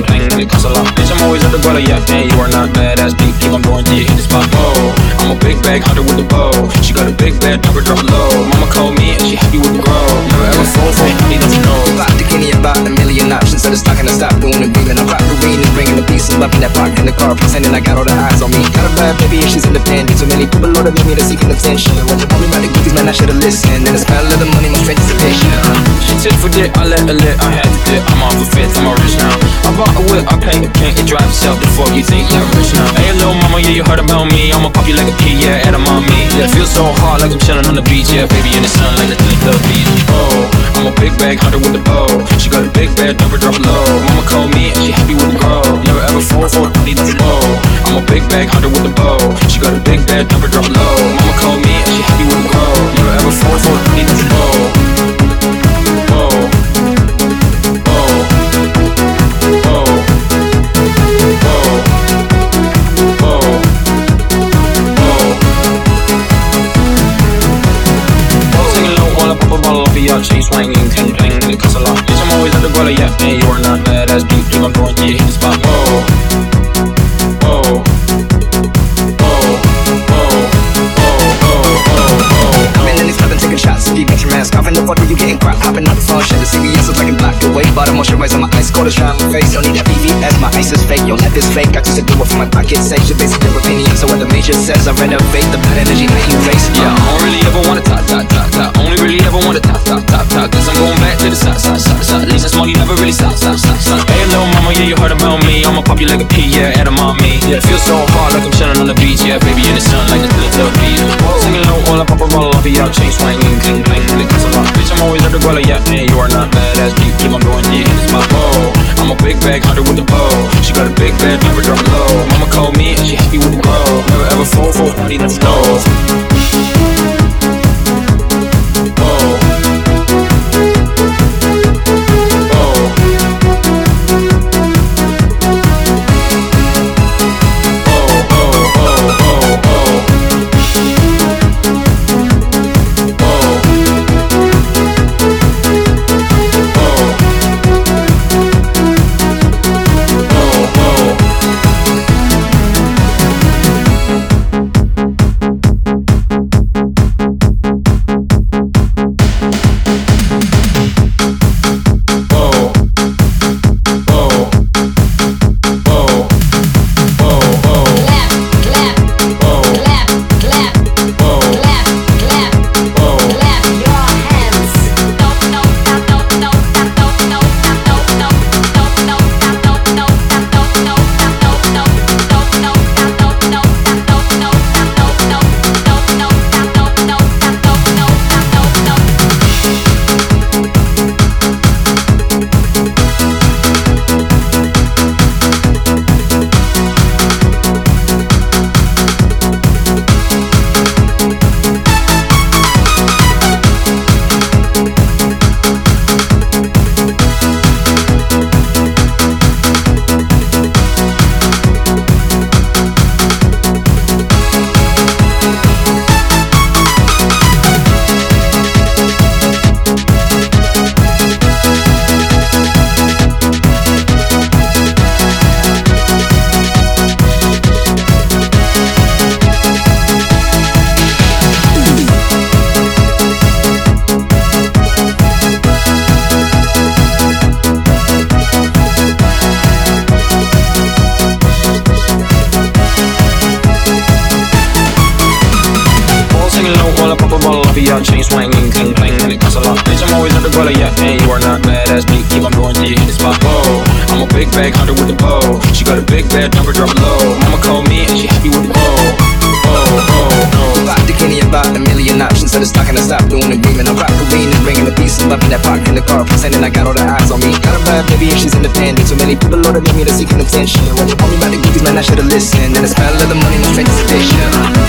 cling and it costs a lot. Bitch, I'm always at the guala, yeah, and you are not badass. Keep on till you hit the spot. Oh, I'm a big bag hunter with the bow. She got a big bed, never drop it low. Mama called me and she happy with the grow. Never ever fall for it, he doesn't know. Got the Kenny about a million options. So it's not gonna stop doing the beaming. I'm up in that park in the car, pretending I got all the eyes on me. Got a bad baby and she's independent. Too many people know that me to seeking attention. When you want me about the goofies, man, I should've listened. And the smell of the money, my strength is addiction. She tit for dick, I let her lit, I had to dip. I'm off a fifth, I'm a rich now. I bought a whip, I paint a paint, it drives itself. The fuck you think, I'm rich now. Hey, little mama, yeah, you heard about me. I'ma pop you like a pea, yeah, edamame. Yeah, feel so hard like I'm chilling on the beach, yeah, baby in the sun like the little beach. Oh, I'm a big bag hunter with the bow. She got a big bed, never drop low. Mama called me need to know. I'm a big bag hunter with the bow. She got a big bed, never drop low. Mama called me and she happy with the grow. Never ever fall for need a of your chain swinging, clang, and it costs a lot. But I'm moisturizer, my ice cold my face. Don't need that VVS, my ice is fake. Yo, life is fake. I to do it for my pocket sake. Your basic your opinion. So what the major says, I renovate the bad energy that you race. Yeah, I don't really ever wanna top, top, top, top. Only really ever wanna top, top, top, top. Cause I'm going back to the side, side, side, side. Lisa small, you never really stop, stop, stop, stop. Hey, little mama, yeah, you heard about me. I'ma pop you like a pea, yeah, edamame. Yeah, feel so hard like I'm chilling on the beach. Yeah, baby in the sun like the beach. Singing low while I pop a bottle off of your chain swinging, cling, clang, and it costs a. Bitch, I'm always at the guala, yeah, and you are not badass bag hunter with the bow. Your chain swinging, cling clang, and it costs a lot. Bitch, I'm always at the guala, yeah, and you are not badass beat. Keep on going till you hit the spot. Oh, I'm a big bag hunter with the bow. She got a big bed, never drop low. Mama called me and she happy with the grow. Oh, oh, oh. Got the Kenny about a million options. So it's not gonna stop doing the beaming. I'm rock the green and bringing the peace. Up in that park in the car, pretending I got all the eyes on me. Got a bad baby and she's independent. Too many people that me to seeking attention. When you want me about the goofies, man, I should've listened. And the smell of the money, my strength is addiction.